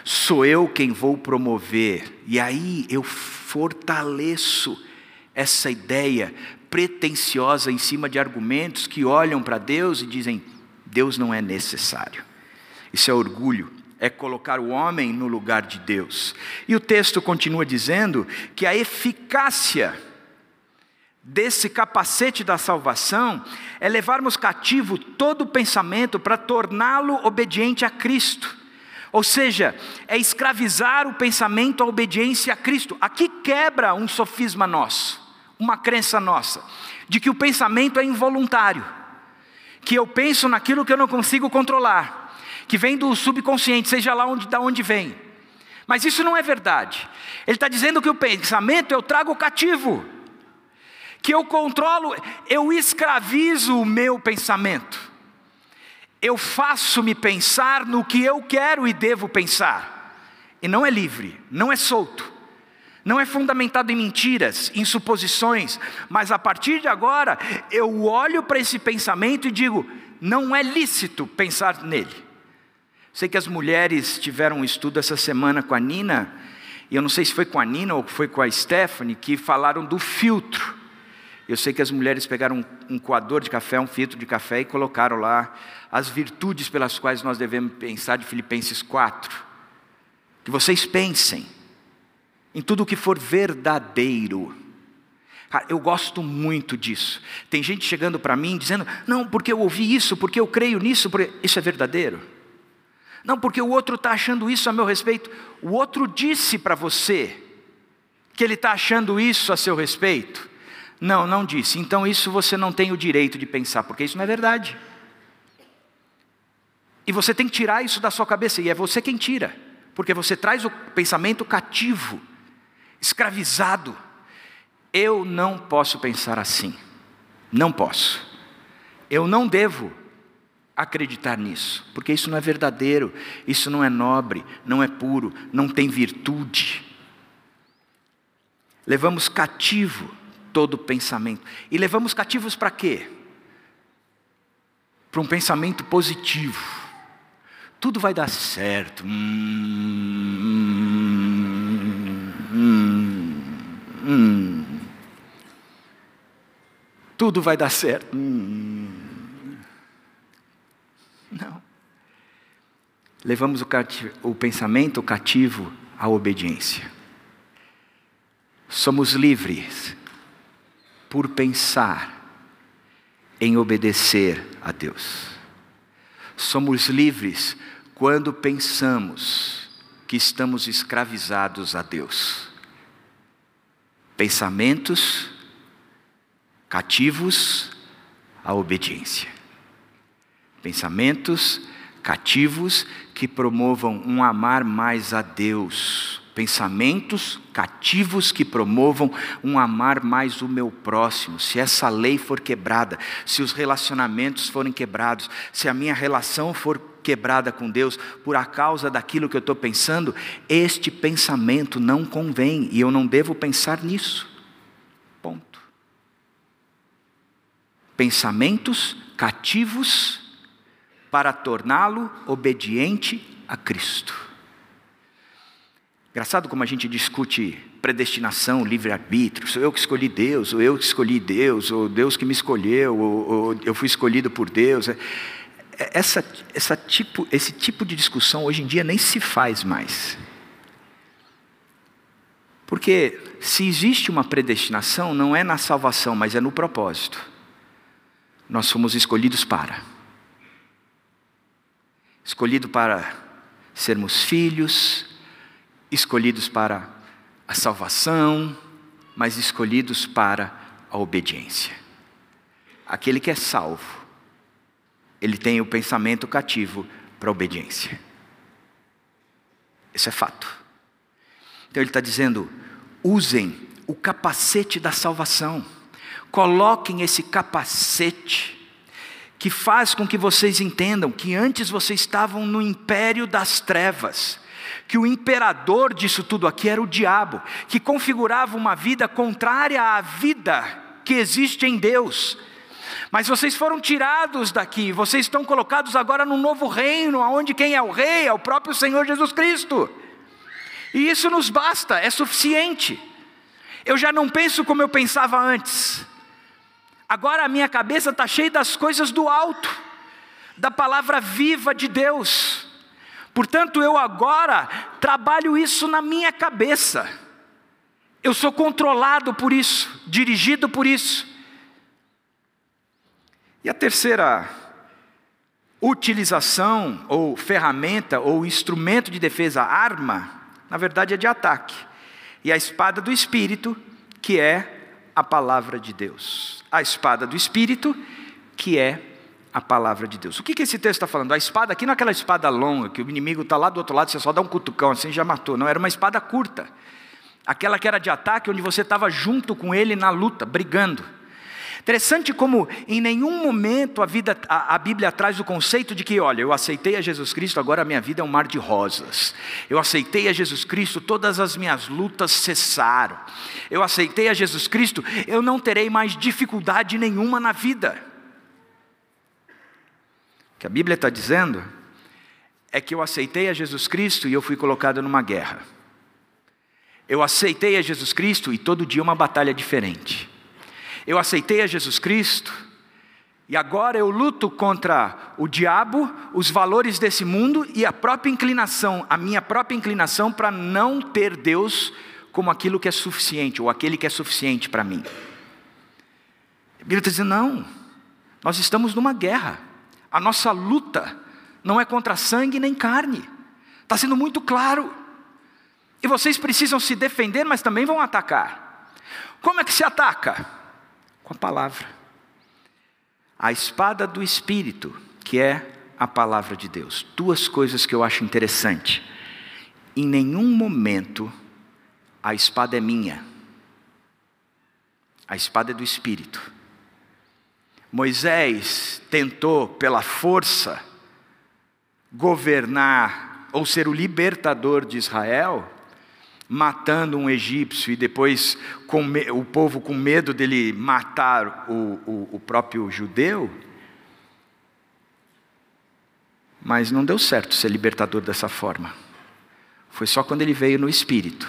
Sou eu quem vou promover, e aí eu fortaleço essa ideia pretensiosa em cima de argumentos que olham para Deus e dizem: Deus não é necessário. Isso é orgulho, é colocar o homem no lugar de Deus. E o texto continua dizendo que a eficácia desse capacete da salvação é levarmos cativo todo o pensamento para torná-lo obediente a Cristo. Ou seja, é escravizar o pensamento à obediência a Cristo. Aqui quebra um sofisma nosso, uma crença nossa, de que o pensamento é involuntário, que eu penso naquilo que eu não consigo controlar que vem do subconsciente, seja lá onde, da onde vem. Mas isso não é verdade. Ele está dizendo que o pensamento eu trago cativo, que eu controlo, eu escravizo o meu pensamento. Eu faço-me pensar no que eu quero e devo pensar. E não é livre, não é solto, não é fundamentado em mentiras, em suposições, mas a partir de agora eu olho para esse pensamento e digo: não é lícito pensar nele. Sei que as mulheres tiveram um estudo essa semana com a Nina, e eu não sei se foi com a Nina ou foi com a Stephanie, que falaram do filtro. Eu sei que as mulheres pegaram um, coador de café, um filtro de café e colocaram lá as virtudes pelas quais nós devemos pensar de Filipenses 4. Que vocês pensem em tudo o que for verdadeiro. Cara, eu gosto muito disso. Tem gente chegando para mim dizendo: não, porque eu ouvi isso, porque eu creio nisso, porque... isso é verdadeiro. Não, porque o outro está achando isso a meu respeito. O outro disse para você que ele está achando isso a seu respeito. Não, não disse. Então isso você não tem o direito de pensar, porque isso não é verdade. E você tem que tirar isso da sua cabeça, e é você quem tira, porque você traz o pensamento cativo, escravizado. Eu não posso pensar assim. Não posso. Eu não devo acreditar nisso, porque isso não é verdadeiro, isso não é nobre, não é puro, não tem virtude. Levamos cativo todo pensamento. E levamos cativos para quê? Para um pensamento positivo. Tudo vai dar certo. Hum, hum, hum. Tudo vai dar certo. Não. Levamos o, cativo, o pensamento cativo à obediência. Somos livres por pensar em obedecer a Deus. Somos livres quando pensamos que estamos escravizados a Deus. Pensamentos cativos à obediência pensamentos cativos que promovam um amar mais a Deus, pensamentos cativos que promovam um amar mais o meu próximo. Se essa lei for quebrada, se os relacionamentos forem quebrados, se a minha relação for quebrada com Deus por a causa daquilo que eu estou pensando, este pensamento não convém e eu não devo pensar nisso. Ponto. Pensamentos cativos para torná-lo obediente a Cristo. Engraçado como a gente discute predestinação, livre-arbítrio, sou eu que escolhi Deus, ou eu que escolhi Deus, ou Deus que me escolheu, ou, ou eu fui escolhido por Deus. É, é, essa, essa tipo, esse tipo de discussão hoje em dia nem se faz mais. Porque se existe uma predestinação, não é na salvação, mas é no propósito. Nós fomos escolhidos para escolhido para sermos filhos, escolhidos para a salvação, mas escolhidos para a obediência. Aquele que é salvo, ele tem o pensamento cativo para a obediência. Isso é fato. Então ele está dizendo: usem o capacete da salvação, coloquem esse capacete que faz com que vocês entendam que antes vocês estavam no império das trevas, que o imperador disso tudo aqui era o diabo, que configurava uma vida contrária à vida que existe em Deus. Mas vocês foram tirados daqui, vocês estão colocados agora num novo reino, onde quem é o rei é o próprio Senhor Jesus Cristo. E isso nos basta, é suficiente. Eu já não penso como eu pensava antes. Agora a minha cabeça está cheia das coisas do alto, da palavra viva de Deus. Portanto, eu agora trabalho isso na minha cabeça. Eu sou controlado por isso, dirigido por isso. E a terceira utilização, ou ferramenta, ou instrumento de defesa, arma, na verdade é de ataque. E a espada do Espírito, que é a palavra de Deus. A espada do Espírito, que é a palavra de Deus. O que, que esse texto está falando? A espada aqui não é aquela espada longa, que o inimigo está lá do outro lado, você só dá um cutucão assim já matou. Não, era uma espada curta. Aquela que era de ataque, onde você estava junto com ele na luta, brigando. Interessante como em nenhum momento a, vida, a, a, Bíblia traz o conceito de que, olha, eu aceitei a Jesus Cristo, agora a minha vida é um mar de rosas. Eu aceitei a Jesus Cristo, todas as minhas lutas cessaram. Eu aceitei a Jesus Cristo, eu não terei mais dificuldade nenhuma na vida. O que a Bíblia está dizendo é que eu aceitei a Jesus Cristo e eu fui colocado numa guerra. Eu aceitei a Jesus Cristo e todo dia uma batalha diferente eu aceitei a Jesus Cristo, e agora eu luto contra o diabo, os valores desse mundo e a própria inclinação, a minha própria inclinação para não ter Deus como aquilo que é suficiente, ou aquele que é suficiente para mim. A Bíblia está dizendo: não, nós estamos numa guerra, a nossa luta não é contra sangue nem carne, está sendo muito claro, e vocês precisam se defender, mas também vão atacar. Como é que se ataca? Com a palavra. A espada do Espírito, que é a palavra de Deus. Duas coisas que eu acho interessante. Em nenhum momento a espada é minha. A espada é do Espírito. Moisés tentou, pela força, governar ou ser o libertador de Israel, matando um egípcio e depois o povo com medo dele matar o, o, o próprio judeu. Mas não deu certo ser libertador dessa forma. Foi só quando ele veio no Espírito,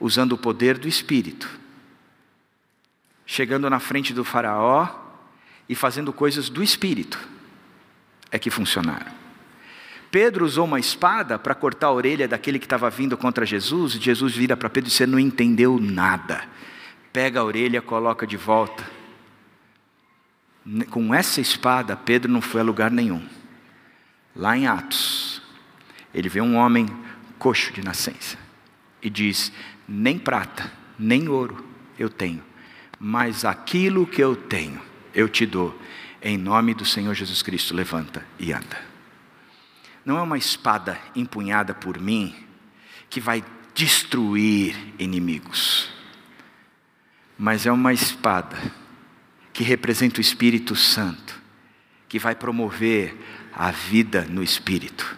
usando o poder do Espírito, chegando na frente do Faraó e fazendo coisas do Espírito, é que funcionaram. Pedro usou uma espada para cortar a orelha daquele que estava vindo contra Jesus, e Jesus vira para Pedro e você não entendeu nada. Pega a orelha, coloca de volta. Com essa espada, Pedro não foi a lugar nenhum. Lá em Atos, ele vê um homem coxo de nascença e diz: Nem prata, nem ouro eu tenho, mas aquilo que eu tenho, eu te dou. Em nome do Senhor Jesus Cristo, levanta e anda não é uma espada empunhada por mim que vai destruir inimigos, mas é uma espada que representa o Espírito Santo, que vai promover a vida no Espírito.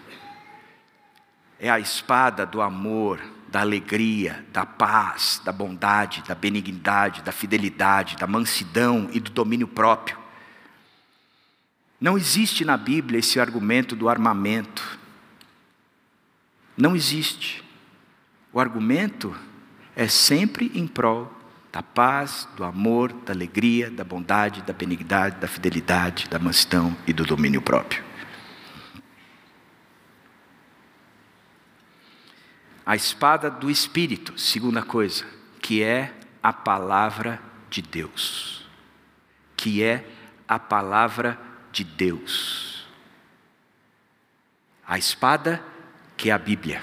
É a espada do amor, da alegria, da paz, da bondade, da benignidade, da fidelidade, da mansidão e do domínio próprio. Não existe na Bíblia esse argumento do armamento. Não existe. O argumento é sempre em prol da paz, do amor, da alegria, da bondade, da benignidade, da fidelidade, da mansidão e do domínio próprio. A espada do Espírito, segunda coisa, que é a palavra de Deus. Que é a palavra de Deus. A espada que é a Bíblia.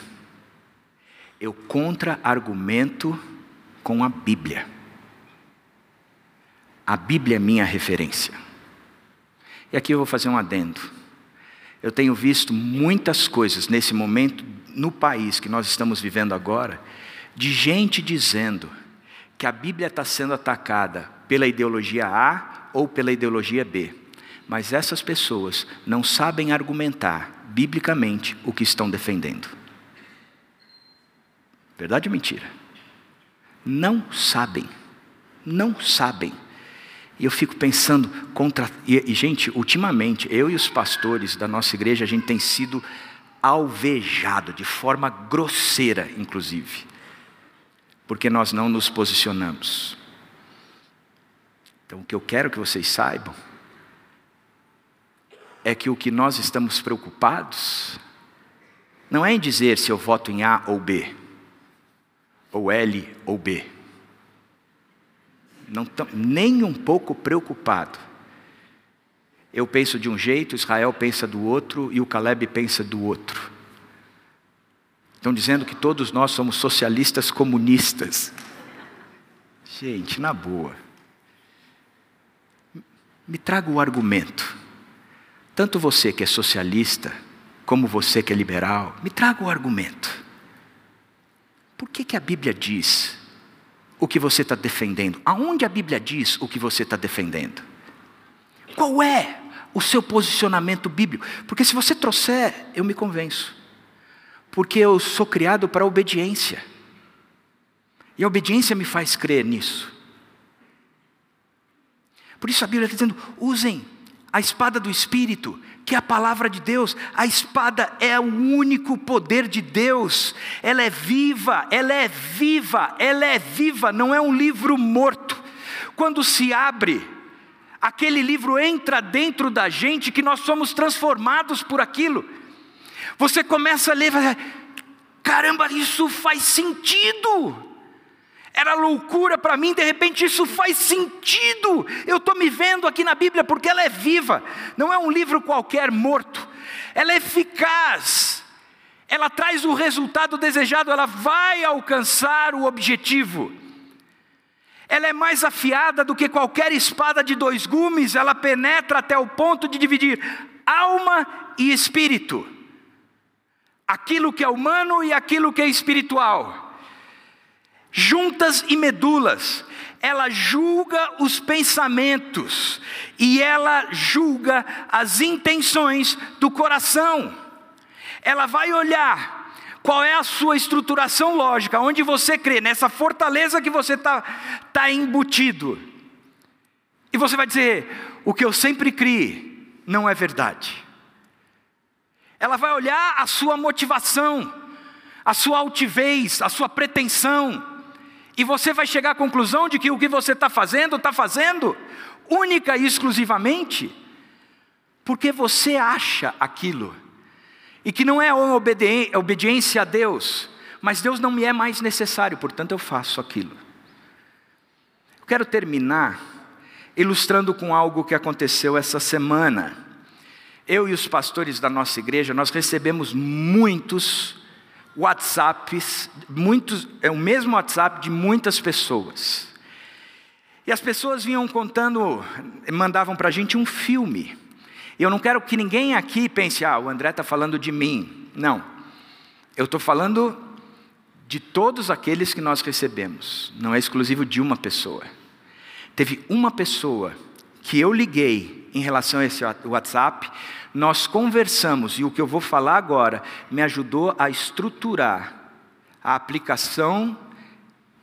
Eu contra-argumento com a Bíblia. A Bíblia é minha referência. E aqui eu vou fazer um adendo. Eu tenho visto muitas coisas nesse momento no país que nós estamos vivendo agora, de gente dizendo que a Bíblia está sendo atacada pela ideologia A ou pela ideologia B. Mas essas pessoas não sabem argumentar biblicamente o que estão defendendo. Verdade ou mentira? Não sabem. Não sabem. E eu fico pensando contra. E, e, gente, ultimamente, eu e os pastores da nossa igreja, a gente tem sido alvejado de forma grosseira, inclusive, porque nós não nos posicionamos. Então, o que eu quero que vocês saibam é que o que nós estamos preocupados não é em dizer se eu voto em A ou B, ou L ou B. Não estou nem um pouco preocupado. Eu penso de um jeito, Israel pensa do outro e o Caleb pensa do outro. Estão dizendo que todos nós somos socialistas comunistas. Gente, na boa. Me traga o argumento. Tanto você que é socialista, como você que é liberal, me traga o argumento. Por que, que a Bíblia diz o que você está defendendo? Aonde a Bíblia diz o que você está defendendo? Qual é o seu posicionamento bíblico? Porque se você trouxer, eu me convenço. Porque eu sou criado para obediência. E a obediência me faz crer nisso. Por isso a Bíblia está dizendo: usem a espada do Espírito, que é a palavra de Deus. A espada é o único poder de Deus. Ela é viva, ela é viva, ela é viva, não é um livro morto. Quando se abre, aquele livro entra dentro da gente que nós somos transformados por aquilo. Você começa a ler, caramba, isso faz sentido era loucura para mim, de repente isso faz sentido. Eu estou me vendo aqui na Bíblia porque ela é viva, não é um livro qualquer morto, ela é eficaz, ela traz o resultado desejado, ela vai alcançar o objetivo. Ela é mais afiada do que qualquer espada de dois gumes, ela penetra até o ponto de dividir alma e espírito, aquilo que é humano e aquilo que é espiritual juntas e medulas, ela julga os pensamentos e ela julga as intenções do coração. Ela vai olhar qual é a sua estruturação lógica, onde você crê, nessa fortaleza que você está tá embutido. E você vai dizer: o que eu sempre criei não é verdade. Ela vai olhar a sua motivação, a sua altivez, a sua pretensão e você vai chegar à conclusão de que o que você está fazendo, está fazendo única e exclusivamente porque você acha aquilo, e que não é obediência a Deus, mas Deus não me é mais necessário, portanto eu faço aquilo. Eu quero terminar ilustrando com algo que aconteceu essa semana. Eu e os pastores da nossa igreja, nós recebemos muitos WhatsApps, muitos, é o mesmo WhatsApp de muitas pessoas. E as pessoas vinham contando, mandavam para a gente um filme. Eu não quero que ninguém aqui pense, ah, o André está falando de mim. Não. Eu estou falando de todos aqueles que nós recebemos. Não é exclusivo de uma pessoa. Teve uma pessoa que eu liguei em relação a esse WhatsApp nós conversamos, e o que eu vou falar agora me ajudou a estruturar a aplicação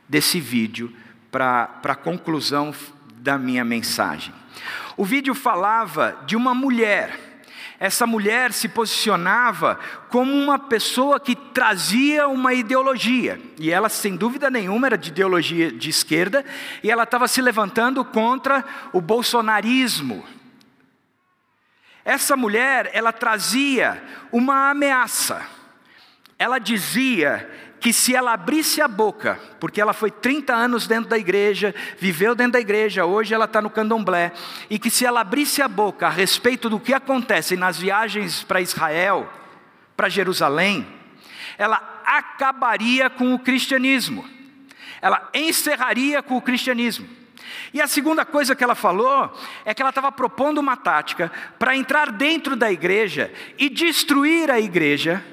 desse vídeo para a conclusão da minha mensagem. O vídeo falava de uma mulher. Essa mulher se posicionava como uma pessoa que trazia uma ideologia, e ela, sem dúvida nenhuma, era de ideologia de esquerda, e ela estava se levantando contra o bolsonarismo. Essa mulher, ela trazia uma ameaça. Ela dizia que se ela abrisse a boca, porque ela foi 30 anos dentro da igreja, viveu dentro da igreja, hoje ela está no candomblé, e que se ela abrisse a boca a respeito do que acontece nas viagens para Israel, para Jerusalém, ela acabaria com o cristianismo, ela encerraria com o cristianismo. E a segunda coisa que ela falou é que ela estava propondo uma tática para entrar dentro da igreja e destruir a igreja,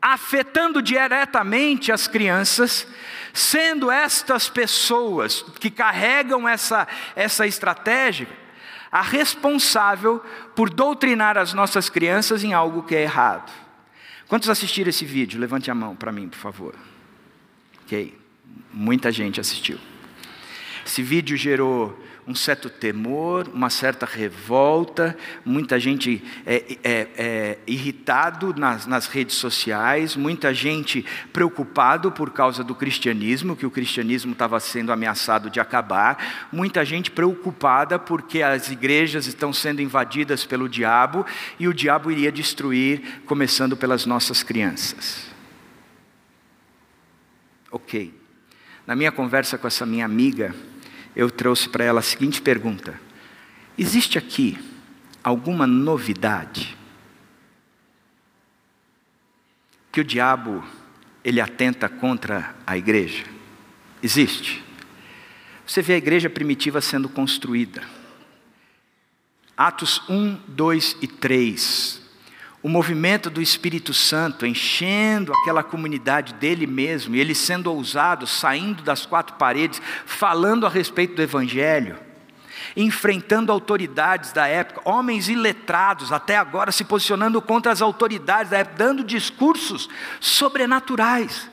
afetando diretamente as crianças, sendo estas pessoas que carregam essa, essa estratégia a responsável por doutrinar as nossas crianças em algo que é errado. Quantos assistiram esse vídeo? Levante a mão para mim, por favor. Ok, muita gente assistiu. Esse vídeo gerou um certo temor, uma certa revolta, muita gente é, é, é, irritado nas, nas redes sociais, muita gente preocupado por causa do cristianismo, que o cristianismo estava sendo ameaçado de acabar, muita gente preocupada porque as igrejas estão sendo invadidas pelo diabo e o diabo iria destruir, começando pelas nossas crianças. Ok. Na minha conversa com essa minha amiga, eu trouxe para ela a seguinte pergunta: Existe aqui alguma novidade? Que o diabo ele atenta contra a igreja? Existe. Você vê a igreja primitiva sendo construída. Atos 1, 2 e 3 o movimento do Espírito Santo enchendo aquela comunidade dele mesmo, e ele sendo ousado, saindo das quatro paredes, falando a respeito do Evangelho, enfrentando autoridades da época, homens iletrados até agora se posicionando contra as autoridades da época, dando discursos sobrenaturais.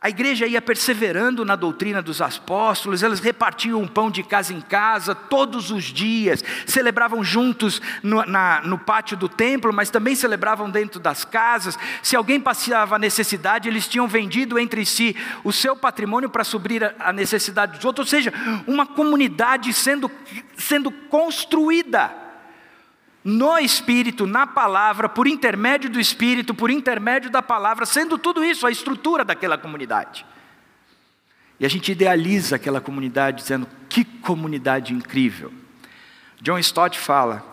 A igreja ia perseverando na doutrina dos apóstolos, eles repartiam pão de casa em casa todos os dias, celebravam juntos no, na, no pátio do templo, mas também celebravam dentro das casas. Se alguém passava necessidade, eles tinham vendido entre si o seu patrimônio para suprir a, a necessidade dos outros, ou seja, uma comunidade sendo, sendo construída no Espírito, na palavra, por intermédio do Espírito, por intermédio da palavra, sendo tudo isso a estrutura daquela comunidade. E a gente idealiza aquela comunidade dizendo: que comunidade incrível. John Stott fala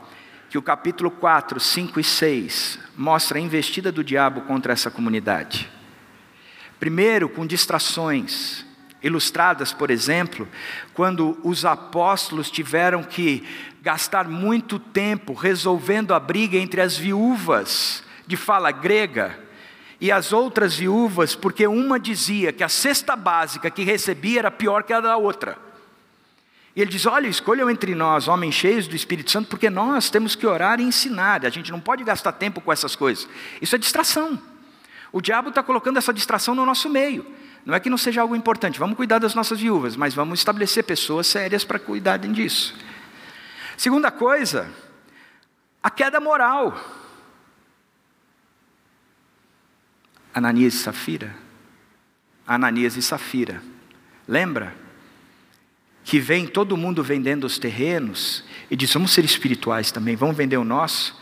que o capítulo 4, 5 e 6 mostra a investida do diabo contra essa comunidade. Primeiro, com distrações, ilustradas, por exemplo, quando os apóstolos tiveram que gastar muito tempo resolvendo a briga entre as viúvas de fala grega e as outras viúvas, porque uma dizia que a cesta básica que recebia era pior que a da outra. E ele diz: Olha, escolham entre nós homens cheios do Espírito Santo, porque nós temos que orar e ensinar, a gente não pode gastar tempo com essas coisas. Isso é distração. O diabo está colocando essa distração no nosso meio. Não é que não seja algo importante, vamos cuidar das nossas viúvas, mas vamos estabelecer pessoas sérias para cuidarem disso. Segunda coisa, a queda moral. Ananias e Safira. Ananias e Safira. Lembra? Que vem todo mundo vendendo os terrenos e diz: vamos ser espirituais também, vamos vender o nosso,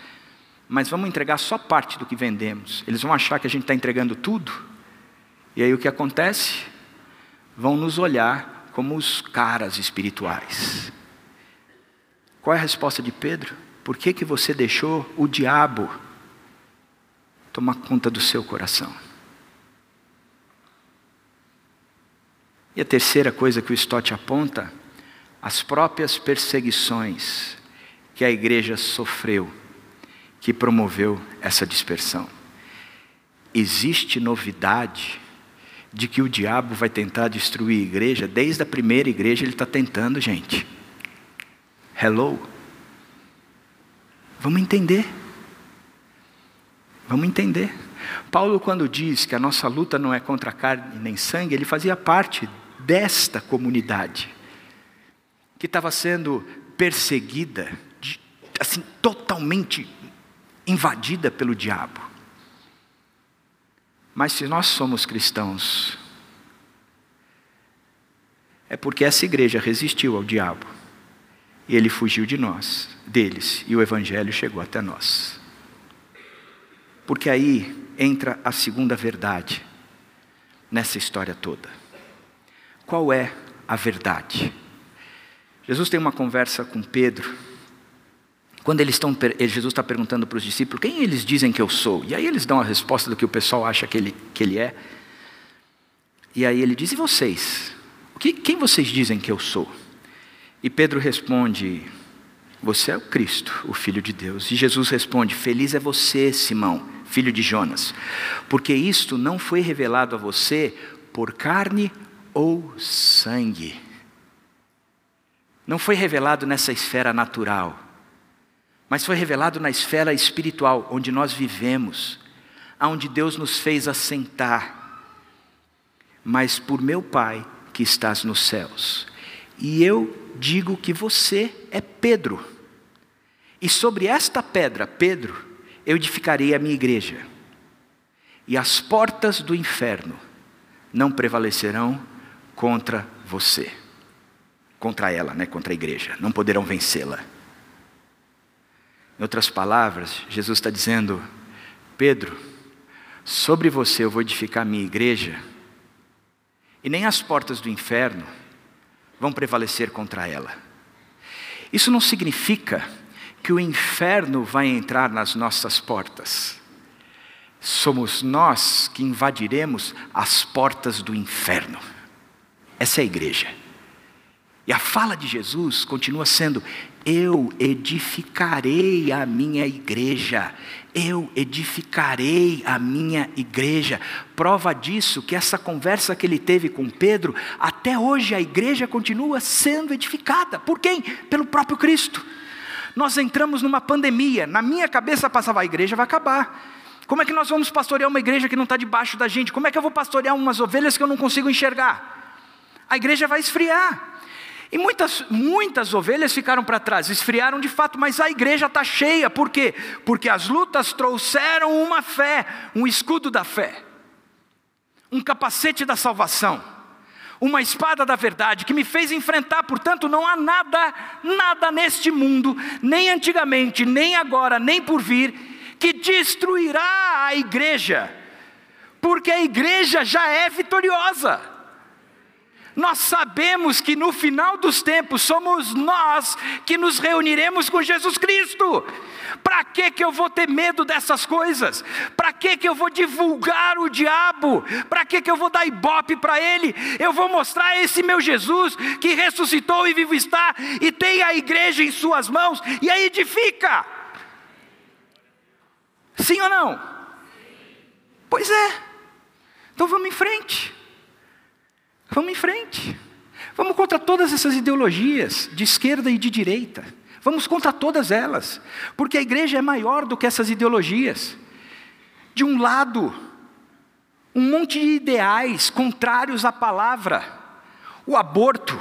mas vamos entregar só parte do que vendemos. Eles vão achar que a gente está entregando tudo. E aí o que acontece? Vão nos olhar como os caras espirituais. Qual é a resposta de Pedro? Por que, que você deixou o diabo tomar conta do seu coração? E a terceira coisa que o Stott aponta, as próprias perseguições que a igreja sofreu, que promoveu essa dispersão. Existe novidade de que o diabo vai tentar destruir a igreja, desde a primeira igreja ele está tentando, gente. Hello? Vamos entender. Vamos entender. Paulo, quando diz que a nossa luta não é contra carne nem sangue, ele fazia parte desta comunidade que estava sendo perseguida, assim, totalmente invadida pelo diabo. Mas se nós somos cristãos, é porque essa igreja resistiu ao diabo. E ele fugiu de nós, deles, e o evangelho chegou até nós. Porque aí entra a segunda verdade nessa história toda. Qual é a verdade? Jesus tem uma conversa com Pedro, quando eles estão, Jesus está perguntando para os discípulos quem eles dizem que eu sou, e aí eles dão a resposta do que o pessoal acha que ele, que ele é. E aí ele diz: E vocês? Que, quem vocês dizem que eu sou? E Pedro responde: Você é o Cristo, o Filho de Deus. E Jesus responde: Feliz é você, Simão, filho de Jonas, porque isto não foi revelado a você por carne ou sangue. Não foi revelado nessa esfera natural, mas foi revelado na esfera espiritual, onde nós vivemos, aonde Deus nos fez assentar. Mas por meu Pai que estás nos céus. E eu digo que você é Pedro. E sobre esta pedra, Pedro, eu edificarei a minha igreja. E as portas do inferno não prevalecerão contra você. Contra ela, né? contra a igreja. Não poderão vencê-la. Em outras palavras, Jesus está dizendo: Pedro, sobre você eu vou edificar a minha igreja, e nem as portas do inferno vão prevalecer contra ela. Isso não significa que o inferno vai entrar nas nossas portas. Somos nós que invadiremos as portas do inferno. Essa é a igreja. E a fala de Jesus continua sendo: Eu edificarei a minha igreja, eu edificarei a minha igreja. Prova disso que essa conversa que ele teve com Pedro, até hoje a igreja continua sendo edificada. Por quem? Pelo próprio Cristo. Nós entramos numa pandemia, na minha cabeça passava: a igreja vai acabar. Como é que nós vamos pastorear uma igreja que não está debaixo da gente? Como é que eu vou pastorear umas ovelhas que eu não consigo enxergar? A igreja vai esfriar. E muitas, muitas ovelhas ficaram para trás, esfriaram de fato, mas a igreja está cheia, por quê? Porque as lutas trouxeram uma fé, um escudo da fé, um capacete da salvação, uma espada da verdade que me fez enfrentar, portanto, não há nada, nada neste mundo, nem antigamente, nem agora, nem por vir, que destruirá a igreja, porque a igreja já é vitoriosa. Nós sabemos que no final dos tempos somos nós que nos reuniremos com Jesus Cristo. Para que que eu vou ter medo dessas coisas? Para que que eu vou divulgar o diabo? Para que que eu vou dar ibope para ele? Eu vou mostrar esse meu Jesus que ressuscitou e vivo está e tem a igreja em suas mãos e a edifica. Sim ou não? Pois é. Então vamos em frente. Vamos em frente. Vamos contra todas essas ideologias, de esquerda e de direita. Vamos contra todas elas, porque a igreja é maior do que essas ideologias. De um lado, um monte de ideais contrários à palavra, o aborto,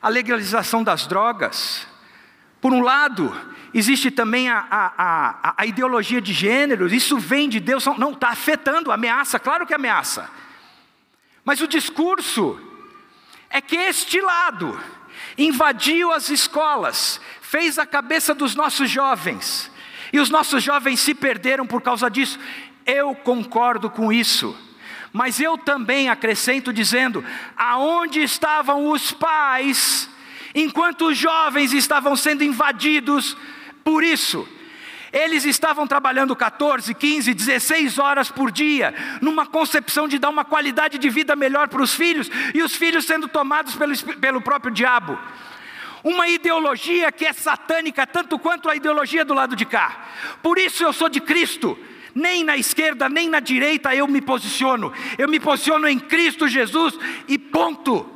a legalização das drogas. Por um lado, existe também a, a, a, a ideologia de gênero, isso vem de Deus, não, está afetando, ameaça, claro que ameaça. Mas o discurso é que este lado invadiu as escolas, fez a cabeça dos nossos jovens, e os nossos jovens se perderam por causa disso. Eu concordo com isso. Mas eu também acrescento dizendo: aonde estavam os pais enquanto os jovens estavam sendo invadidos por isso? Eles estavam trabalhando 14, 15, 16 horas por dia, numa concepção de dar uma qualidade de vida melhor para os filhos, e os filhos sendo tomados pelo, pelo próprio diabo. Uma ideologia que é satânica, tanto quanto a ideologia do lado de cá. Por isso eu sou de Cristo. Nem na esquerda, nem na direita eu me posiciono. Eu me posiciono em Cristo Jesus e ponto.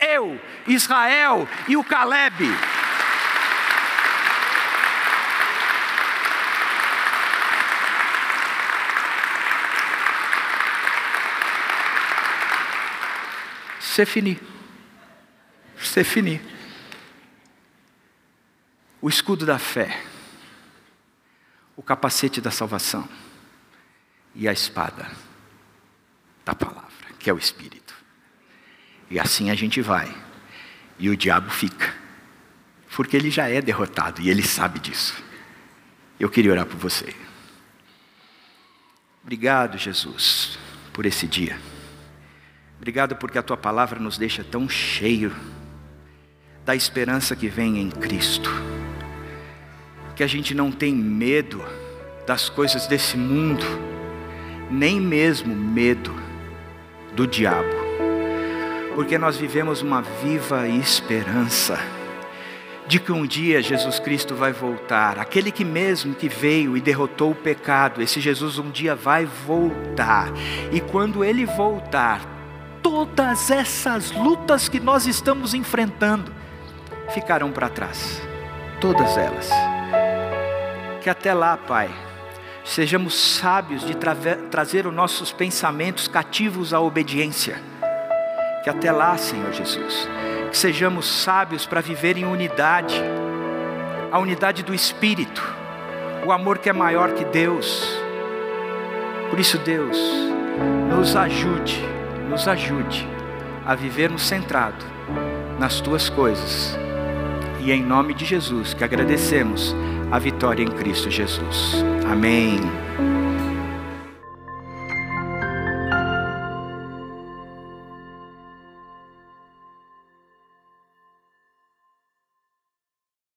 Eu, Israel e o Caleb. C'est fini. C'est fini. O escudo da fé, o capacete da salvação e a espada da palavra, que é o Espírito. E assim a gente vai, e o diabo fica, porque ele já é derrotado e ele sabe disso. Eu queria orar por você. Obrigado, Jesus, por esse dia. Obrigado porque a tua palavra nos deixa tão cheio da esperança que vem em Cristo. que a gente não tem medo das coisas desse mundo, nem mesmo medo do diabo, porque nós vivemos uma viva esperança de que um dia Jesus Cristo vai voltar, aquele que mesmo que veio e derrotou o pecado, esse Jesus um dia vai voltar, e quando ele voltar, todas essas lutas que nós estamos enfrentando ficarão para trás, todas elas. Que até lá, Pai, sejamos sábios de tra trazer os nossos pensamentos cativos à obediência. Que até lá, Senhor Jesus, que sejamos sábios para viver em unidade, a unidade do Espírito, o amor que é maior que Deus. Por isso, Deus, nos ajude, nos ajude a vivermos centrado nas tuas coisas. E em nome de Jesus que agradecemos a vitória em Cristo Jesus. Amém.